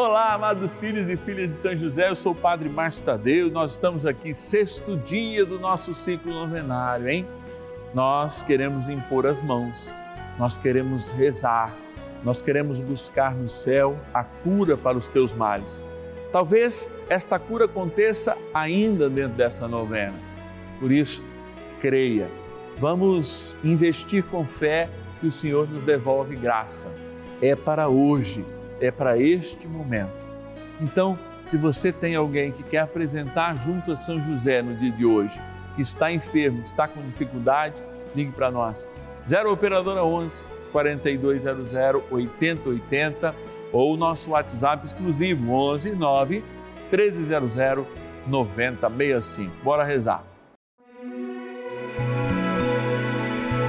Olá, amados filhos e filhas de São José, eu sou o Padre Márcio Tadeu, nós estamos aqui, sexto dia do nosso ciclo novenário, hein? Nós queremos impor as mãos, nós queremos rezar, nós queremos buscar no céu a cura para os teus males. Talvez esta cura aconteça ainda dentro dessa novena, por isso, creia, vamos investir com fé que o Senhor nos devolve graça. É para hoje é para este momento. Então, se você tem alguém que quer apresentar junto a São José no dia de hoje, que está enfermo, que está com dificuldade, ligue para nós. 0 Operadora 11 4200 8080 ou nosso WhatsApp exclusivo 11 9 1300 9065. Bora rezar.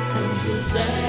São José,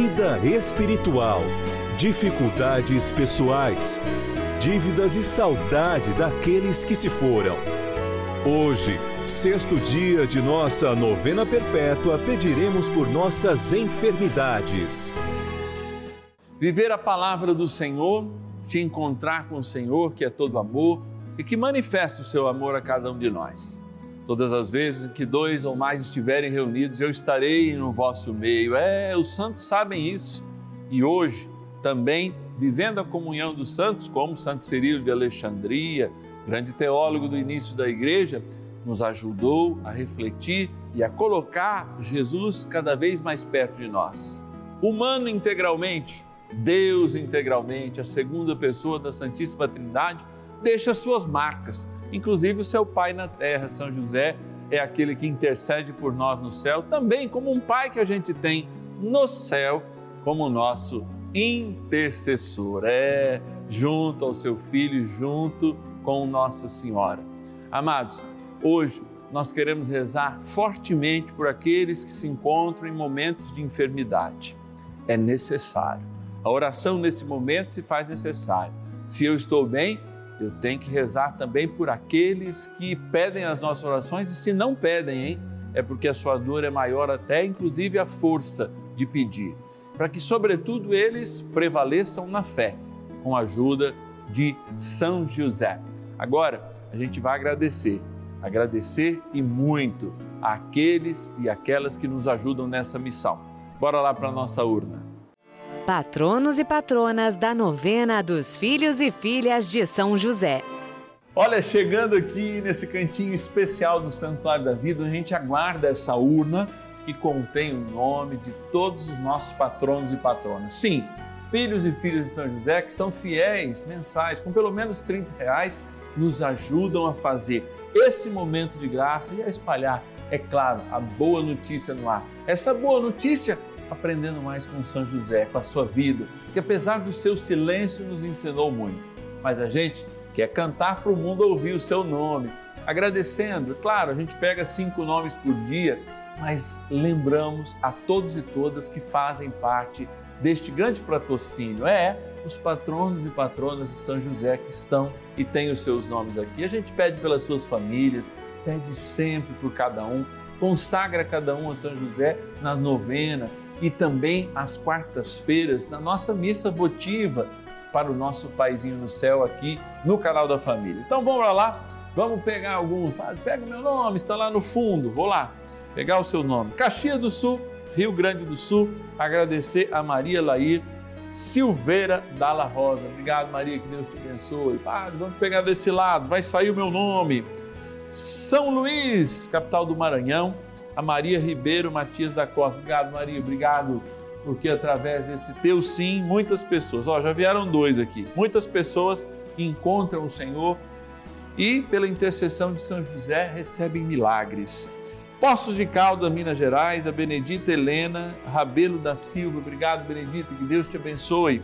vida espiritual, dificuldades pessoais, dívidas e saudade daqueles que se foram. Hoje, sexto dia de nossa novena perpétua, pediremos por nossas enfermidades. Viver a palavra do Senhor, se encontrar com o Senhor, que é todo amor e que manifesta o seu amor a cada um de nós. Todas as vezes que dois ou mais estiverem reunidos, eu estarei no vosso meio. É, os santos sabem isso. E hoje, também, vivendo a comunhão dos santos, como Santo Cirilo de Alexandria, grande teólogo do início da igreja, nos ajudou a refletir e a colocar Jesus cada vez mais perto de nós. Humano integralmente, Deus integralmente, a segunda pessoa da Santíssima Trindade, deixa suas marcas Inclusive, o seu Pai na terra, São José, é aquele que intercede por nós no céu, também como um Pai que a gente tem no céu, como nosso intercessor. É, junto ao seu Filho, junto com Nossa Senhora. Amados, hoje nós queremos rezar fortemente por aqueles que se encontram em momentos de enfermidade. É necessário. A oração nesse momento se faz necessária. Se eu estou bem, eu tenho que rezar também por aqueles que pedem as nossas orações e se não pedem, hein? É porque a sua dor é maior até inclusive a força de pedir. Para que, sobretudo, eles prevaleçam na fé, com a ajuda de São José. Agora, a gente vai agradecer, agradecer e muito àqueles e aquelas que nos ajudam nessa missão. Bora lá para nossa urna patronos e patronas da novena dos filhos e filhas de São José. Olha, chegando aqui nesse cantinho especial do Santuário da Vida, a gente aguarda essa urna que contém o nome de todos os nossos patronos e patronas. Sim, filhos e filhas de São José que são fiéis mensais, com pelo menos 30 reais, nos ajudam a fazer esse momento de graça e a espalhar, é claro, a boa notícia no ar. Essa boa notícia aprendendo mais com São José, com a sua vida, que apesar do seu silêncio nos ensinou muito. Mas a gente quer cantar para o mundo ouvir o seu nome, agradecendo. Claro, a gente pega cinco nomes por dia, mas lembramos a todos e todas que fazem parte deste grande patrocínio. É, os patronos e patronas de São José que estão e têm os seus nomes aqui. A gente pede pelas suas famílias, pede sempre por cada um, consagra cada um a São José na novena e também às quartas-feiras, na nossa missa votiva, para o nosso paizinho no céu aqui no canal da família. Então vamos lá, vamos pegar algum, pega o meu nome, está lá no fundo, vou lá pegar o seu nome. Caxias do Sul, Rio Grande do Sul, agradecer a Maria Lair Silveira Dalla Rosa. Obrigado, Maria, que Deus te abençoe. Padre, vamos pegar desse lado, vai sair o meu nome. São Luís, capital do Maranhão, a Maria Ribeiro Matias da Costa. Obrigado, Maria, obrigado, porque através desse teu sim, muitas pessoas, ó, já vieram dois aqui, muitas pessoas encontram o Senhor e, pela intercessão de São José, recebem milagres. Poços de Caldas, Minas Gerais, a Benedita Helena Rabelo da Silva. Obrigado, Benedita, que Deus te abençoe.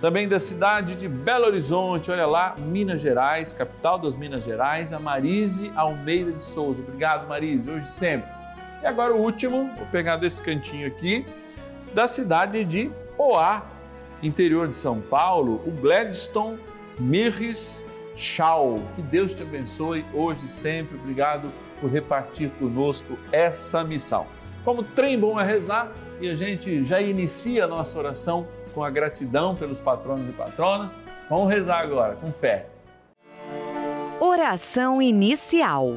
Também da cidade de Belo Horizonte, olha lá, Minas Gerais, capital das Minas Gerais, a Marise Almeida de Souza. Obrigado, Marise, hoje sempre. E agora o último, vou pegar desse cantinho aqui, da cidade de Poá, interior de São Paulo, o Gladstone Mirres Chau. Que Deus te abençoe hoje e sempre. Obrigado por repartir conosco essa missão. Como trem bom é rezar e a gente já inicia a nossa oração com a gratidão pelos patronos e patronas. Vamos rezar agora com fé. Oração inicial.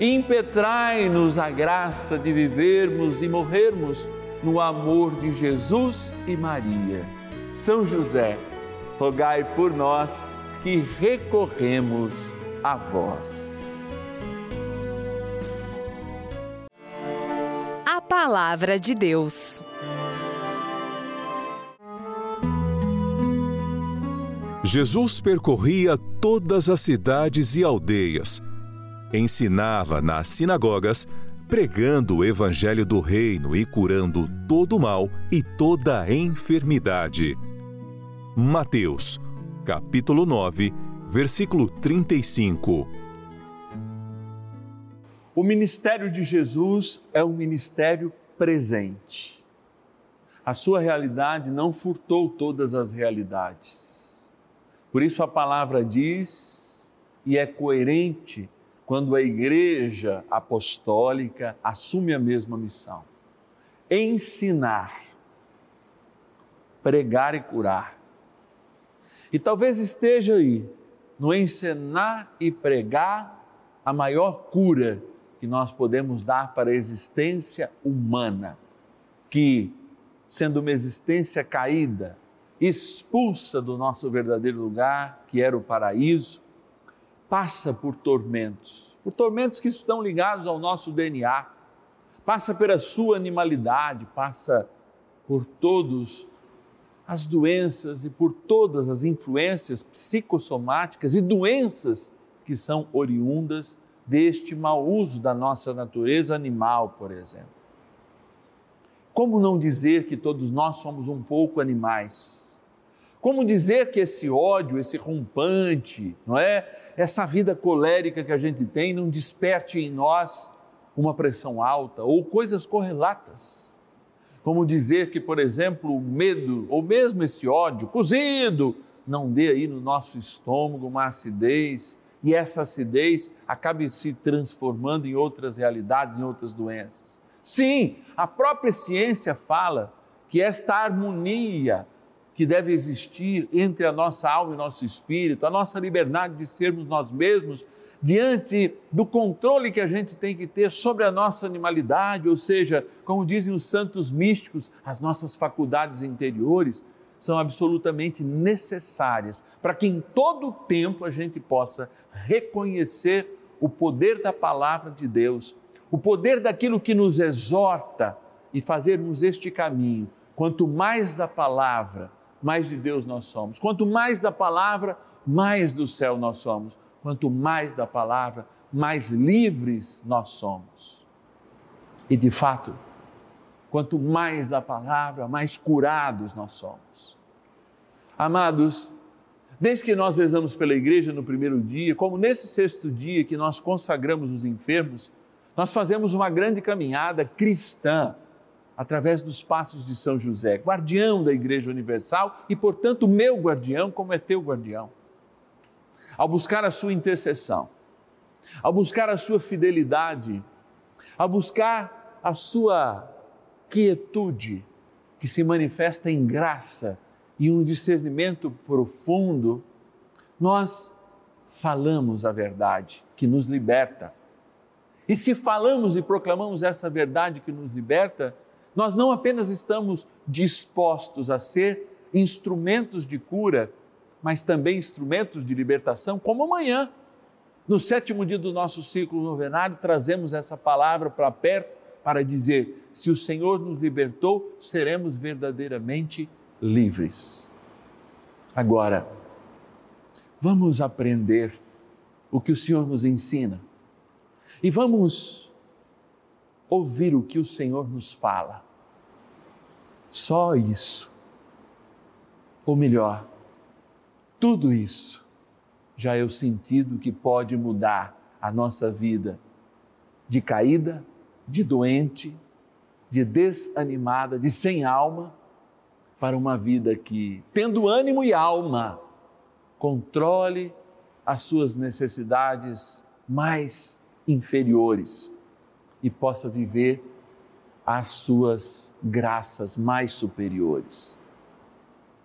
Impetrai-nos a graça de vivermos e morrermos no amor de Jesus e Maria. São José, rogai por nós que recorremos a vós. A Palavra de Deus. Jesus percorria todas as cidades e aldeias, ensinava nas sinagogas, pregando o evangelho do reino e curando todo o mal e toda enfermidade. Mateus, capítulo 9, versículo 35. O ministério de Jesus é um ministério presente. A sua realidade não furtou todas as realidades. Por isso a palavra diz, e é coerente quando a igreja apostólica assume a mesma missão: ensinar, pregar e curar. E talvez esteja aí no ensinar e pregar a maior cura que nós podemos dar para a existência humana, que, sendo uma existência caída, expulsa do nosso verdadeiro lugar, que era o paraíso, passa por tormentos, por tormentos que estão ligados ao nosso DNA, passa pela sua animalidade, passa por todos as doenças e por todas as influências psicossomáticas e doenças que são oriundas deste mau uso da nossa natureza animal, por exemplo. Como não dizer que todos nós somos um pouco animais? Como dizer que esse ódio, esse rompante, não é? Essa vida colérica que a gente tem não desperte em nós uma pressão alta ou coisas correlatas? Como dizer que, por exemplo, o medo ou mesmo esse ódio cozido não dê aí no nosso estômago uma acidez e essa acidez acabe se transformando em outras realidades, em outras doenças. Sim, a própria ciência fala que esta harmonia que deve existir entre a nossa alma e nosso espírito, a nossa liberdade de sermos nós mesmos, diante do controle que a gente tem que ter sobre a nossa animalidade, ou seja, como dizem os santos místicos, as nossas faculdades interiores, são absolutamente necessárias para que em todo o tempo a gente possa reconhecer o poder da palavra de Deus, o poder daquilo que nos exorta e fazermos este caminho. Quanto mais da palavra, mais de Deus nós somos. Quanto mais da palavra, mais do céu nós somos. Quanto mais da palavra, mais livres nós somos. E de fato, quanto mais da palavra, mais curados nós somos. Amados, desde que nós rezamos pela igreja no primeiro dia, como nesse sexto dia que nós consagramos os enfermos, nós fazemos uma grande caminhada cristã através dos passos de São José, guardião da Igreja Universal e, portanto, meu guardião, como é teu guardião. Ao buscar a sua intercessão, ao buscar a sua fidelidade, ao buscar a sua quietude que se manifesta em graça e um discernimento profundo, nós falamos a verdade que nos liberta. E se falamos e proclamamos essa verdade que nos liberta, nós não apenas estamos dispostos a ser instrumentos de cura, mas também instrumentos de libertação, como amanhã. No sétimo dia do nosso ciclo novenário, trazemos essa palavra para perto para dizer: se o Senhor nos libertou, seremos verdadeiramente livres. Agora, vamos aprender o que o Senhor nos ensina e vamos ouvir o que o Senhor nos fala. Só isso. Ou melhor, tudo isso já é o sentido que pode mudar a nossa vida de caída de doente, de desanimada, de sem alma, para uma vida que, tendo ânimo e alma, controle as suas necessidades mais inferiores e possa viver as suas graças mais superiores.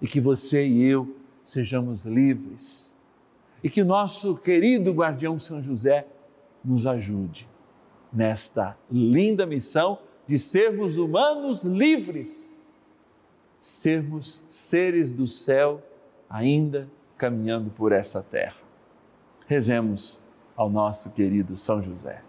E que você e eu sejamos livres. E que nosso querido guardião São José nos ajude nesta linda missão de sermos humanos livres, sermos seres do céu ainda caminhando por essa terra. Rezemos ao nosso querido São José.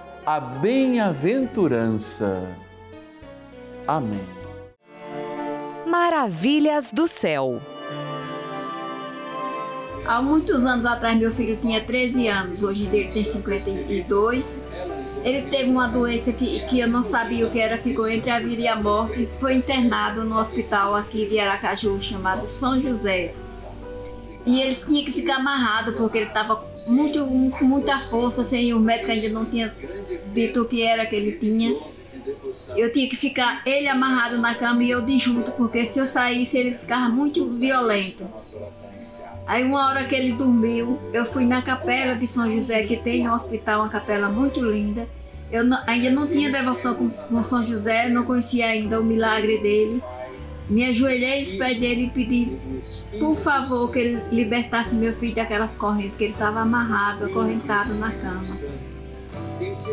a bem-aventurança. Amém. Maravilhas do céu. Há muitos anos atrás, meu filho tinha 13 anos, hoje ele tem 52. Ele teve uma doença que, que eu não sabia o que era, ficou entre a vida e a morte. Foi internado no hospital aqui de Aracaju, chamado São José. E ele tinha que ficar amarrado, porque ele estava muito, com muita força, sem o médico ainda não tinha dito o que era que ele tinha. Eu tinha que ficar ele amarrado na cama e eu de junto, porque se eu saísse ele ficava muito violento. Aí uma hora que ele dormiu, eu fui na capela de São José, que tem no hospital uma capela muito linda. Eu não, ainda não tinha devoção com, com São José, não conhecia ainda o milagre dele. Me ajoelhei aos pés dele e pedi, por favor, que ele libertasse meu filho daquelas correntes, que ele estava amarrado, acorrentado na cama.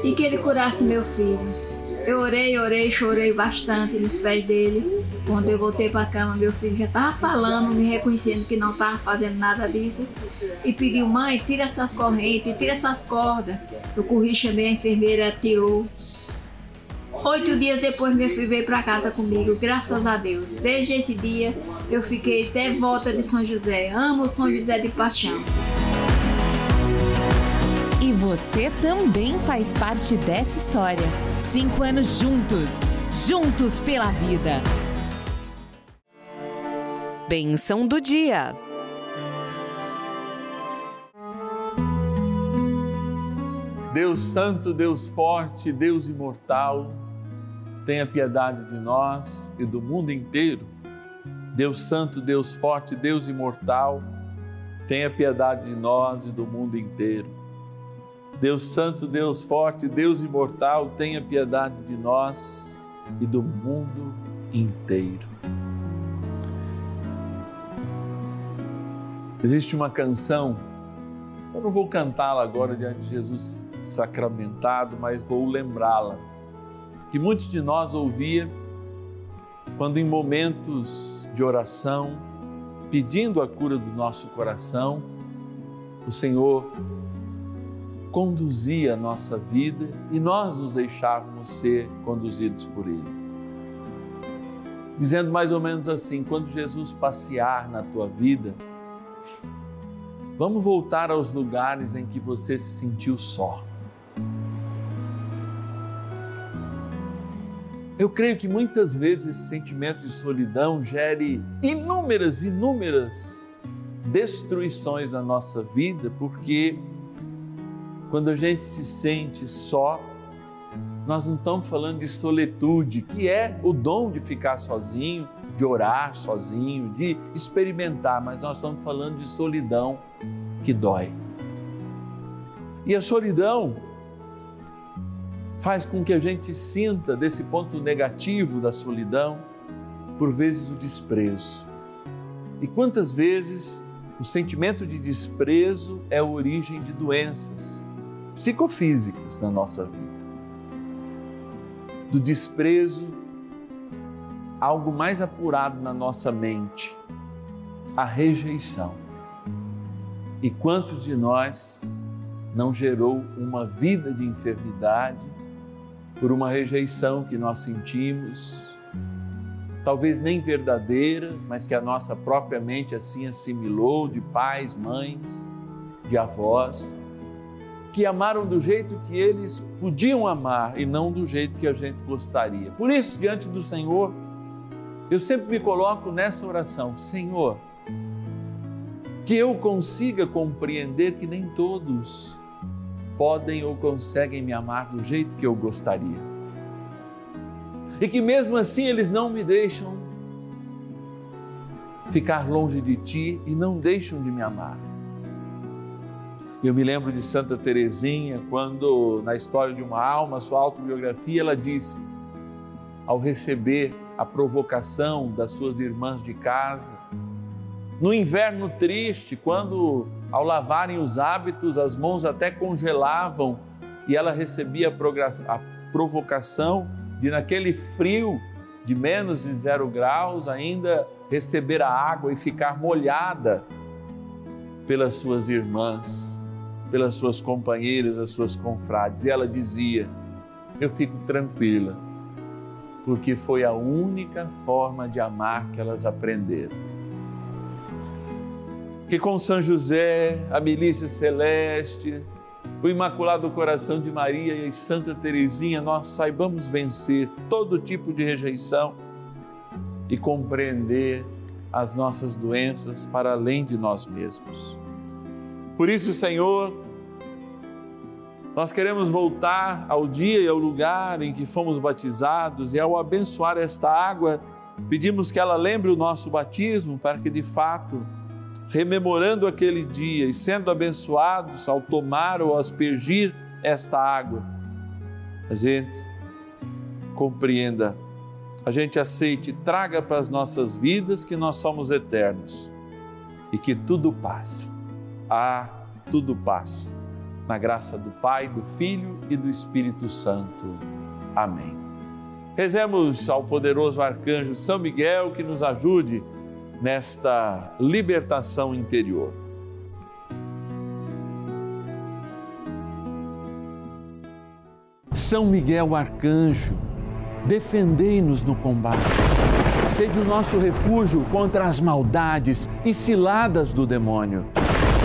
E que ele curasse meu filho. Eu orei, orei, chorei bastante nos pés dele. Quando eu voltei para a cama, meu filho já estava falando, me reconhecendo que não estava fazendo nada disso. E pediu, mãe, tira essas correntes, tira essas cordas. Eu corri, chamei a enfermeira, tirou. Oito dias depois, meu filho veio para casa comigo, graças a Deus. Desde esse dia, eu fiquei devota de São José. Amo São José de paixão. E você também faz parte dessa história. Cinco anos juntos, juntos pela vida. Benção do dia. Deus Santo, Deus Forte, Deus Imortal, tenha piedade de nós e do mundo inteiro. Deus Santo, Deus Forte, Deus Imortal, tenha piedade de nós e do mundo inteiro. Deus Santo, Deus Forte, Deus Imortal, tenha piedade de nós e do mundo inteiro. Existe uma canção, eu não vou cantá-la agora diante de Jesus sacramentado, mas vou lembrá-la, que muitos de nós ouvia quando em momentos de oração, pedindo a cura do nosso coração, o Senhor conduzia a nossa vida e nós nos deixávamos ser conduzidos por Ele. Dizendo mais ou menos assim: quando Jesus passear na tua vida, vamos voltar aos lugares em que você se sentiu só. Eu creio que muitas vezes esse sentimento de solidão gere inúmeras, inúmeras destruições na nossa vida, porque quando a gente se sente só, nós não estamos falando de solitude, que é o dom de ficar sozinho, de orar sozinho, de experimentar, mas nós estamos falando de solidão que dói. E a solidão faz com que a gente sinta, desse ponto negativo da solidão, por vezes o desprezo. E quantas vezes o sentimento de desprezo é a origem de doenças psicofísicas na nossa vida? Do desprezo, algo mais apurado na nossa mente, a rejeição. E quantos de nós não gerou uma vida de enfermidade por uma rejeição que nós sentimos, talvez nem verdadeira, mas que a nossa própria mente assim assimilou de pais, mães, de avós, que amaram do jeito que eles podiam amar e não do jeito que a gente gostaria. Por isso, diante do Senhor, eu sempre me coloco nessa oração: Senhor, que eu consiga compreender que nem todos podem ou conseguem me amar do jeito que eu gostaria. E que mesmo assim eles não me deixam ficar longe de ti e não deixam de me amar. Eu me lembro de Santa Teresinha, quando na história de uma alma, sua autobiografia, ela disse: ao receber a provocação das suas irmãs de casa, no inverno triste, quando ao lavarem os hábitos as mãos até congelavam e ela recebia a provocação de naquele frio de menos de zero graus ainda receber a água e ficar molhada pelas suas irmãs, pelas suas companheiras, as suas confrades. E ela dizia: Eu fico tranquila, porque foi a única forma de amar que elas aprenderam que com São José, a milícia celeste, o Imaculado Coração de Maria e Santa Teresinha, nós saibamos vencer todo tipo de rejeição e compreender as nossas doenças para além de nós mesmos. Por isso, Senhor, nós queremos voltar ao dia e ao lugar em que fomos batizados e ao abençoar esta água, pedimos que ela lembre o nosso batismo para que de fato rememorando aquele dia e sendo abençoados ao tomar ou aspergir esta água, a gente compreenda, a gente aceite, traga para as nossas vidas que nós somos eternos e que tudo passa. Ah, tudo passa. Na graça do Pai, do Filho e do Espírito Santo. Amém. Rezemos ao poderoso arcanjo São Miguel que nos ajude nesta libertação interior. São Miguel Arcanjo, defendei-nos no combate. Sede o nosso refúgio contra as maldades e ciladas do demônio.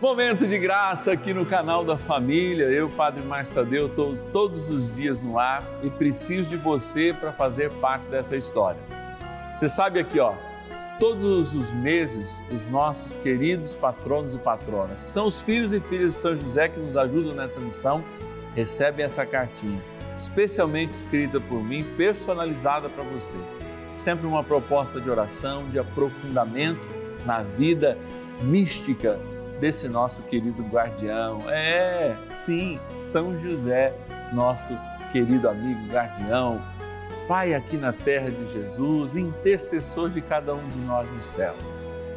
Momento de graça aqui no canal da família. Eu, Padre Márcio Tadeu, estou todos os dias no ar e preciso de você para fazer parte dessa história. Você sabe aqui, ó todos os meses os nossos queridos patronos e patronas, que são os filhos e filhas de São José que nos ajudam nessa missão, recebem essa cartinha, especialmente escrita por mim, personalizada para você. Sempre uma proposta de oração, de aprofundamento na vida mística desse nosso querido guardião. É, sim, São José, nosso querido amigo guardião Pai aqui na terra de Jesus, intercessor de cada um de nós no céu.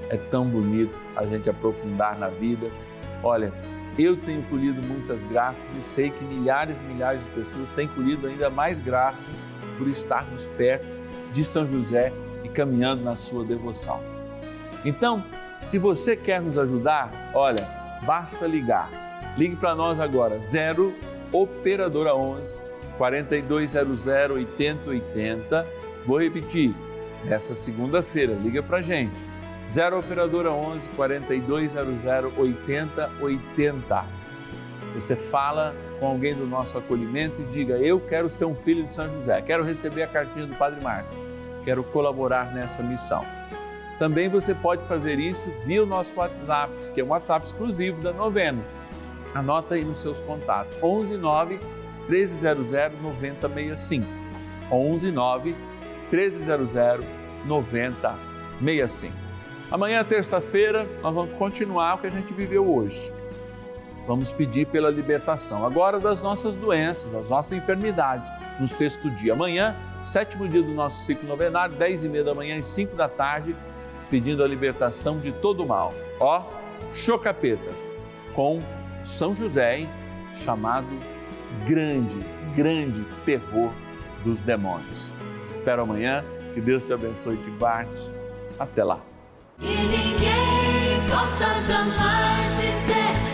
É tão bonito a gente aprofundar na vida. Olha, eu tenho colhido muitas graças e sei que milhares e milhares de pessoas têm colhido ainda mais graças por estarmos perto de São José e caminhando na sua devoção. Então, se você quer nos ajudar, olha, basta ligar. Ligue para nós agora, 0 Operadora 11 4200 8080. Vou repetir, nessa segunda-feira, liga para gente. 0 Operadora 11 4200 8080. Você fala com alguém do nosso acolhimento e diga: Eu quero ser um filho de São José, quero receber a cartinha do Padre Márcio, quero colaborar nessa missão. Também você pode fazer isso via o nosso WhatsApp, que é um WhatsApp exclusivo da novena. Anota aí nos seus contatos: 11 9 1300 9065. 11 9 1300 9065. Amanhã, terça-feira, nós vamos continuar o que a gente viveu hoje. Vamos pedir pela libertação agora das nossas doenças, das nossas enfermidades, no sexto dia. Amanhã, sétimo dia do nosso ciclo novenário, 10 e meia da manhã e 5 da tarde, pedindo a libertação de todo o mal. Ó, chocapeta, com São José, chamado grande, grande terror dos demônios. Espero amanhã, que Deus te abençoe e te guarde. Até lá. E ninguém possa jamais dizer